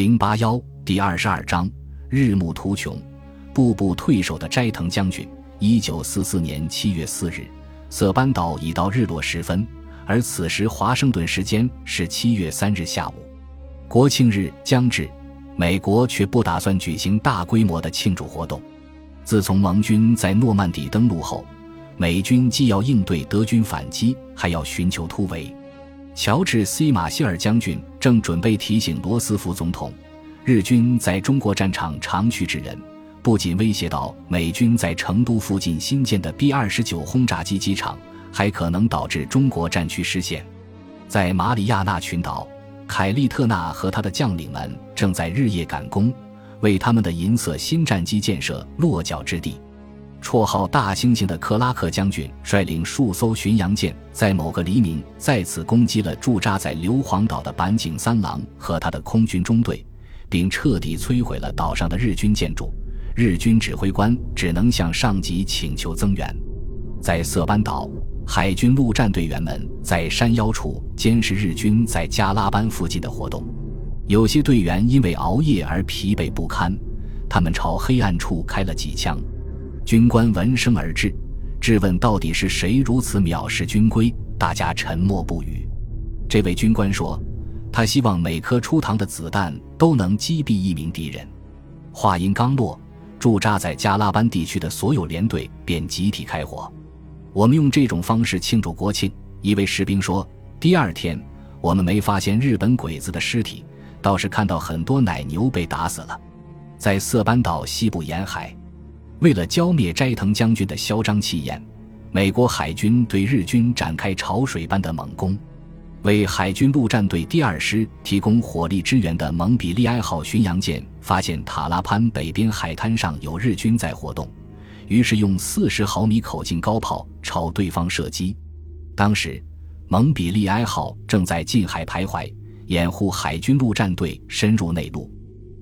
零八幺第二十二章：日暮途穷，步步退守的斋藤将军。一九四四年七月四日，色班岛已到日落时分，而此时华盛顿时间是七月三日下午。国庆日将至，美国却不打算举行大规模的庆祝活动。自从盟军在诺曼底登陆后，美军既要应对德军反击，还要寻求突围。乔治 ·C· 马歇尔将军正准备提醒罗斯福总统，日军在中国战场长驱直入，不仅威胁到美军在成都附近新建的 B-29 轰炸机机场，还可能导致中国战区失陷。在马里亚纳群岛，凯利特纳和他的将领们正在日夜赶工，为他们的银色新战机建设落脚之地。绰号“大猩猩”的克拉克将军率领数艘巡洋舰，在某个黎明再次攻击了驻扎在硫磺岛的板井三郎和他的空军中队，并彻底摧毁了岛上的日军建筑。日军指挥官只能向上级请求增援。在色班岛，海军陆战队员们在山腰处监视日军在加拉班附近的活动。有些队员因为熬夜而疲惫不堪，他们朝黑暗处开了几枪。军官闻声而至，质问到底是谁如此藐视军规。大家沉默不语。这位军官说：“他希望每颗出膛的子弹都能击毙一名敌人。”话音刚落，驻扎在加拉班地区的所有连队便集体开火。我们用这种方式庆祝国庆。一位士兵说：“第二天，我们没发现日本鬼子的尸体，倒是看到很多奶牛被打死了。”在色班岛西部沿海。为了浇灭斋藤将军的嚣张气焰，美国海军对日军展开潮水般的猛攻。为海军陆战队第二师提供火力支援的蒙彼利埃号巡洋舰发现塔拉潘北边海滩上有日军在活动，于是用四十毫米口径高炮朝对方射击。当时，蒙彼利埃号正在近海徘徊，掩护海军陆战队深入内陆。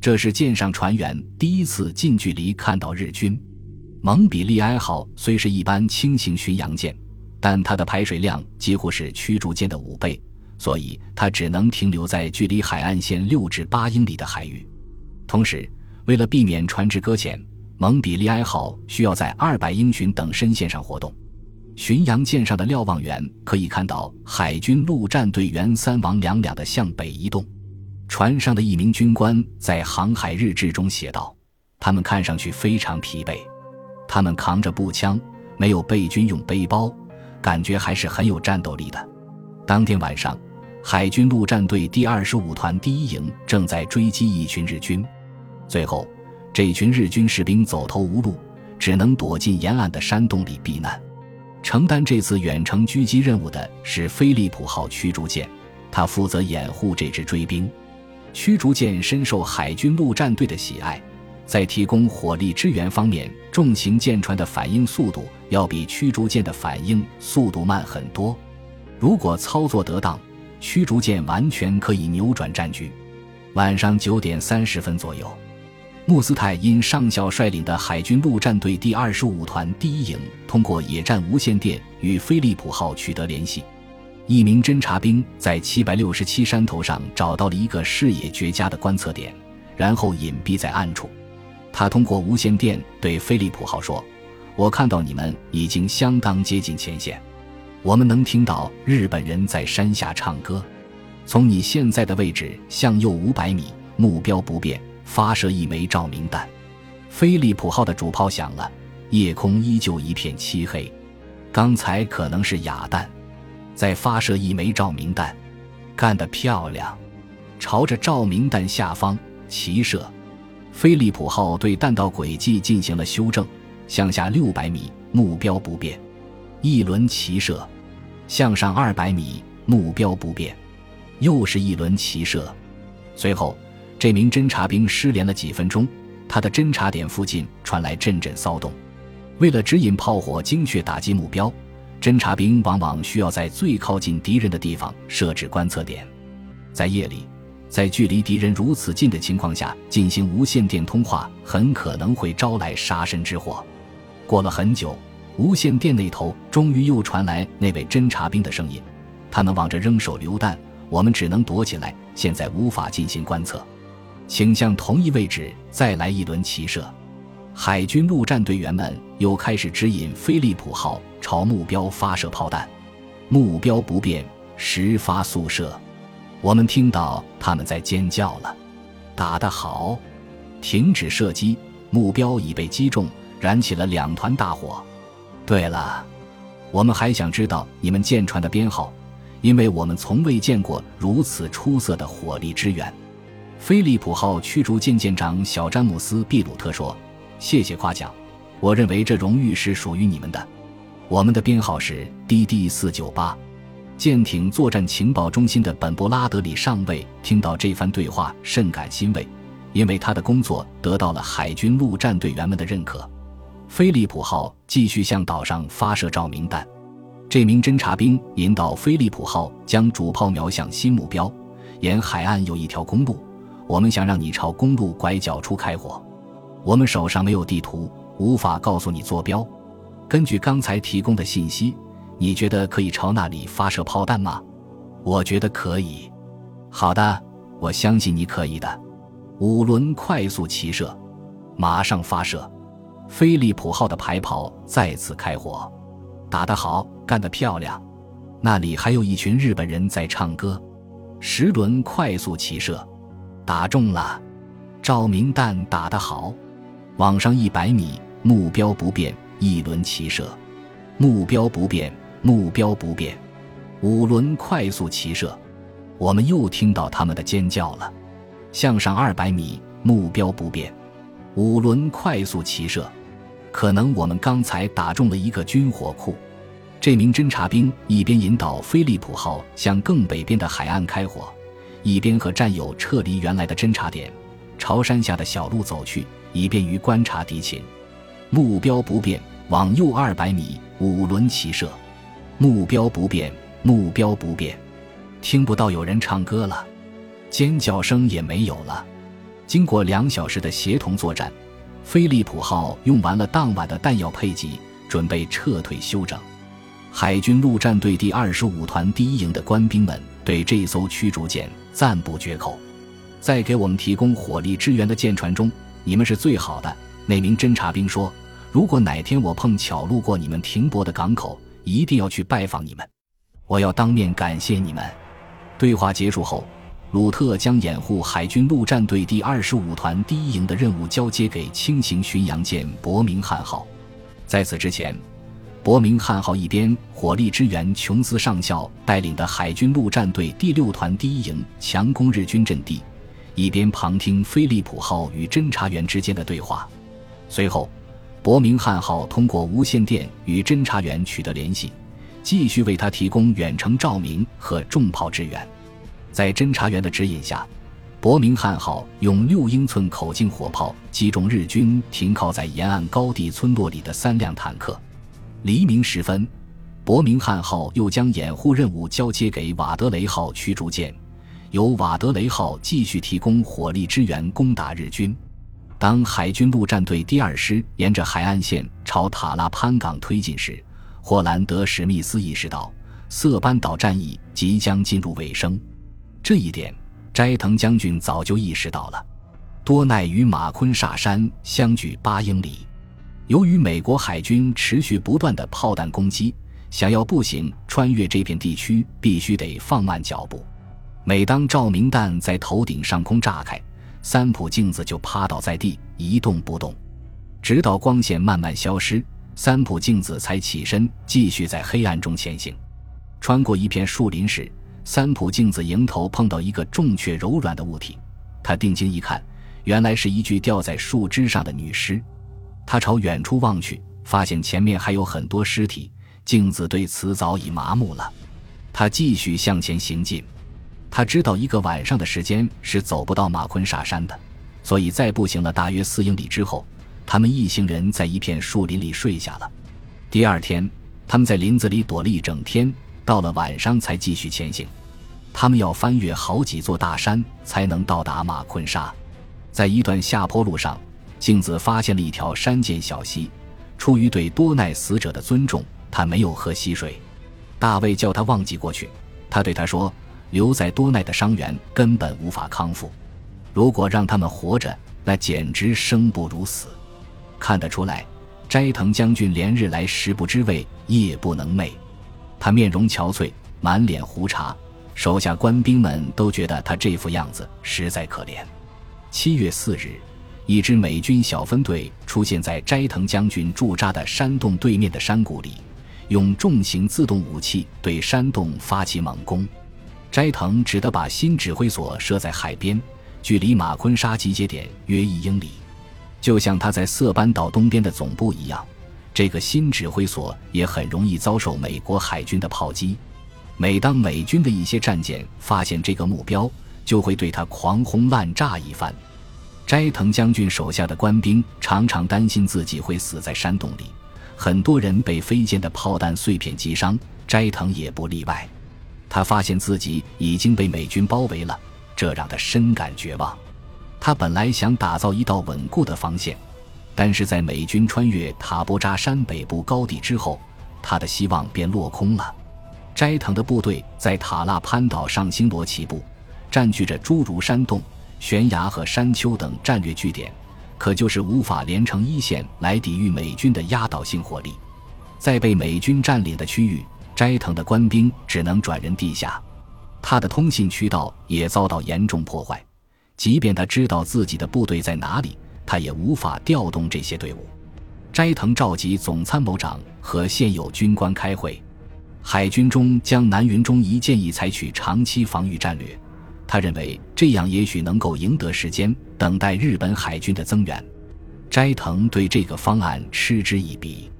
这是舰上船员第一次近距离看到日军。蒙彼利埃号虽是一般轻型巡洋舰，但它的排水量几乎是驱逐舰的五倍，所以它只能停留在距离海岸线六至八英里的海域。同时，为了避免船只搁浅，蒙彼利埃号需要在二百英寻等深线上活动。巡洋舰上的瞭望员可以看到海军陆战队员三王两两的向北移动。船上的一名军官在航海日志中写道：“他们看上去非常疲惫，他们扛着步枪，没有备军用背包，感觉还是很有战斗力的。”当天晚上，海军陆战队第二十五团第一营正在追击一群日军，最后，这群日军士兵走投无路，只能躲进沿岸的山洞里避难。承担这次远程狙击任务的是飞利浦号驱逐舰，他负责掩护这支追兵。驱逐舰深受海军陆战队的喜爱，在提供火力支援方面，重型舰船的反应速度要比驱逐舰的反应速度慢很多。如果操作得当，驱逐舰完全可以扭转战局。晚上九点三十分左右，穆斯泰因上校率领的海军陆战队第二十五团第一营通过野战无线电与飞利浦号取得联系。一名侦察兵在七百六十七山头上找到了一个视野绝佳的观测点，然后隐蔽在暗处。他通过无线电对飞利浦号说：“我看到你们已经相当接近前线，我们能听到日本人在山下唱歌。从你现在的位置向右五百米，目标不变，发射一枚照明弹。”飞利浦号的主炮响了，夜空依旧一片漆黑。刚才可能是哑弹。再发射一枚照明弹，干得漂亮！朝着照明弹下方齐射。飞利浦号对弹道轨迹进行了修正，向下六百米，目标不变。一轮齐射，向上二百米，目标不变。又是一轮齐射。随后，这名侦察兵失联了几分钟，他的侦察点附近传来阵阵骚动。为了指引炮火精确打击目标。侦察兵往往需要在最靠近敌人的地方设置观测点，在夜里，在距离敌人如此近的情况下进行无线电通话，很可能会招来杀身之祸。过了很久，无线电那头终于又传来那位侦察兵的声音：“他们往这扔手榴弹，我们只能躲起来，现在无法进行观测。”请向同一位置再来一轮齐射。海军陆战队员们又开始指引飞利浦号朝目标发射炮弹，目标不变，十发速射。我们听到他们在尖叫了，打得好！停止射击，目标已被击中，燃起了两团大火。对了，我们还想知道你们舰船的编号，因为我们从未见过如此出色的火力支援。飞利浦号驱逐舰舰长小詹姆斯·毕鲁特说：“谢谢夸奖，我认为这荣誉是属于你们的。我们的编号是 DD 四九八。”舰艇作战情报中心的本·布拉德里上尉听到这番对话，甚感欣慰，因为他的工作得到了海军陆战队员们的认可。飞利浦号继续向岛上发射照明弹，这名侦察兵引导飞利浦号将主炮瞄向新目标。沿海岸有一条公路。我们想让你朝公路拐角处开火，我们手上没有地图，无法告诉你坐标。根据刚才提供的信息，你觉得可以朝那里发射炮弹吗？我觉得可以。好的，我相信你可以的。五轮快速齐射，马上发射。飞利浦号的排炮再次开火，打得好，干得漂亮。那里还有一群日本人在唱歌。十轮快速齐射。打中了，照明弹打得好，往上一百米，目标不变，一轮齐射，目标不变，目标不变，五轮快速齐射，我们又听到他们的尖叫了，向上二百米，目标不变，五轮快速齐射，可能我们刚才打中了一个军火库，这名侦察兵一边引导飞利浦号向更北边的海岸开火。一边和战友撤离原来的侦察点，朝山下的小路走去，以便于观察敌情。目标不变，往右二百米，五轮齐射。目标不变，目标不变。听不到有人唱歌了，尖叫声也没有了。经过两小时的协同作战，飞利浦号用完了当晚的弹药配给，准备撤退休整。海军陆战队第二十五团第一营的官兵们对这艘驱逐舰。赞不绝口，在给我们提供火力支援的舰船中，你们是最好的。那名侦察兵说：“如果哪天我碰巧路过你们停泊的港口，一定要去拜访你们，我要当面感谢你们。”对话结束后，鲁特将掩护海军陆战队第二十五团第一营的任务交接给轻型巡洋舰伯明翰号。在此之前。伯明翰号一边火力支援琼斯上校带领的海军陆战队第六团第一营强攻日军阵地，一边旁听飞利浦号与侦察员之间的对话。随后，伯明翰号通过无线电与侦察员取得联系，继续为他提供远程照明和重炮支援。在侦察员的指引下，伯明翰号用六英寸口径火炮击中日军停靠在沿岸高地村落里的三辆坦克。黎明时分，伯明翰号又将掩护任务交接给瓦德雷号驱逐舰，由瓦德雷号继续提供火力支援攻打日军。当海军陆战队第二师沿着海岸线朝塔拉潘港推进时，霍兰德·史密斯意识到色班岛战役即将进入尾声。这一点，斋藤将军早就意识到了。多奈与马昆沙山相距八英里。由于美国海军持续不断的炮弹攻击，想要步行穿越这片地区，必须得放慢脚步。每当照明弹在头顶上空炸开，三浦镜子就趴倒在地一动不动，直到光线慢慢消失，三浦镜子才起身继续在黑暗中前行。穿过一片树林时，三浦镜子迎头碰到一个重却柔软的物体，他定睛一看，原来是一具吊在树枝上的女尸。他朝远处望去，发现前面还有很多尸体。镜子对此早已麻木了。他继续向前行进。他知道一个晚上的时间是走不到马昆沙山的，所以在步行了大约四英里之后，他们一行人在一片树林里睡下了。第二天，他们在林子里躲了一整天，到了晚上才继续前行。他们要翻越好几座大山才能到达马昆沙，在一段下坡路上。镜子发现了一条山涧小溪，出于对多奈死者的尊重，他没有喝溪水。大卫叫他忘记过去，他对他说：“留在多奈的伤员根本无法康复。”如果让他们活着，那简直生不如死。看得出来，斋藤将军连日来食不知味，夜不能寐。他面容憔悴，满脸胡茬，手下官兵们都觉得他这副样子实在可怜。七月四日，一支美军小分队出现在斋藤将军驻扎的山洞对面的山谷里，用重型自动武器对山洞发起猛攻。斋藤只得把新指挥所设在海边，距离马昆沙集结点约一英里。就像他在色班岛东边的总部一样，这个新指挥所也很容易遭受美国海军的炮击。每当美军的一些战舰发现这个目标，就会对他狂轰滥炸一番。斋藤将军手下的官兵常常担心自己会死在山洞里，很多人被飞溅的炮弹碎片击伤，斋藤也不例外。他发现自己已经被美军包围了，这让他深感绝望。他本来想打造一道稳固的防线，但是在美军穿越塔波扎山北部高地之后，他的希望便落空了。斋藤的部队在塔拉潘岛上星罗棋布，占据着诸如山洞、悬崖和山丘等战略据点，可就是无法连成一线来抵御美军的压倒性火力。在被美军占领的区域，斋藤的官兵只能转人地下，他的通信渠道也遭到严重破坏。即便他知道自己的部队在哪里，他也无法调动这些队伍。斋藤召集总参谋长和现有军官开会。海军中将南云忠一建议采取长期防御战略，他认为这样也许能够赢得时间，等待日本海军的增援。斋藤对这个方案嗤之以鼻。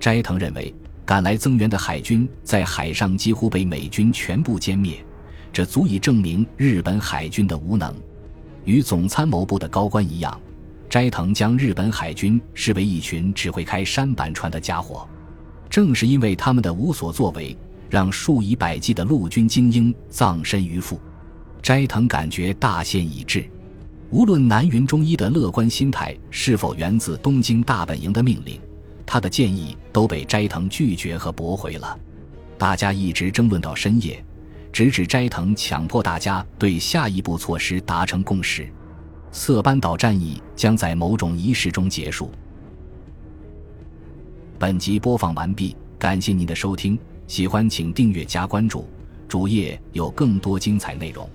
斋藤认为，赶来增援的海军在海上几乎被美军全部歼灭，这足以证明日本海军的无能。与总参谋部的高官一样，斋藤将日本海军视为一群只会开舢板船的家伙。正是因为他们的无所作为，让数以百计的陆军精英葬身鱼腹。斋藤感觉大限已至。无论南云忠一的乐观心态是否源自东京大本营的命令，他的建议都被斋藤拒绝和驳回了。大家一直争论到深夜。直至斋藤强迫大家对下一步措施达成共识，色班岛战役将在某种仪式中结束。本集播放完毕，感谢您的收听，喜欢请订阅加关注，主页有更多精彩内容。